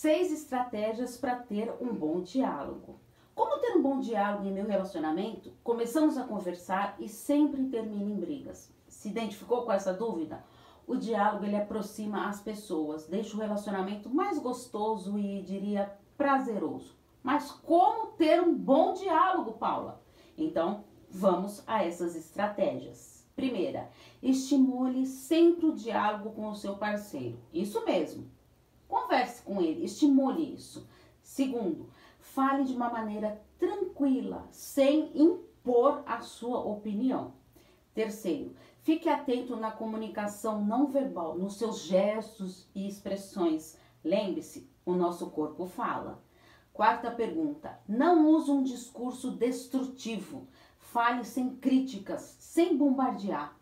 Seis estratégias para ter um bom diálogo. Como ter um bom diálogo em meu relacionamento? Começamos a conversar e sempre termina em brigas. Se identificou com essa dúvida? O diálogo ele aproxima as pessoas, deixa o relacionamento mais gostoso e diria prazeroso. Mas como ter um bom diálogo, Paula? Então, vamos a essas estratégias. Primeira, estimule sempre o diálogo com o seu parceiro. Isso mesmo. Converse com ele, estimule isso. Segundo, fale de uma maneira tranquila, sem impor a sua opinião. Terceiro, fique atento na comunicação não verbal, nos seus gestos e expressões. Lembre-se, o nosso corpo fala. Quarta pergunta: não use um discurso destrutivo. Fale sem críticas, sem bombardear.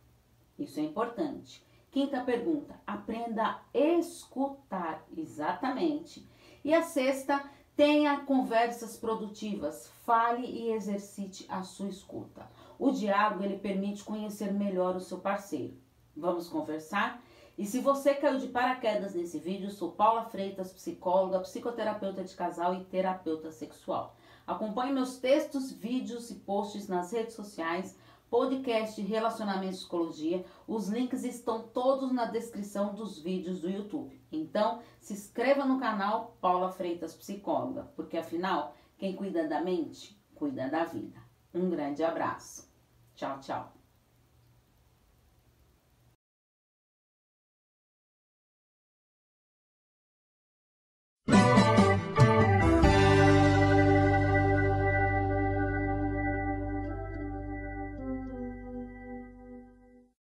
Isso é importante. Quinta pergunta: aprenda a escutar. Exatamente. E a sexta, tenha conversas produtivas. Fale e exercite a sua escuta. O diálogo ele permite conhecer melhor o seu parceiro. Vamos conversar? E se você caiu de paraquedas nesse vídeo, sou Paula Freitas, psicóloga, psicoterapeuta de casal e terapeuta sexual. Acompanhe meus textos, vídeos e posts nas redes sociais, podcast Relacionamento e Psicologia. Os links estão todos na descrição dos vídeos do YouTube. Então, se inscreva no canal Paula Freitas Psicóloga, porque afinal, quem cuida da mente, cuida da vida. Um grande abraço. Tchau, tchau.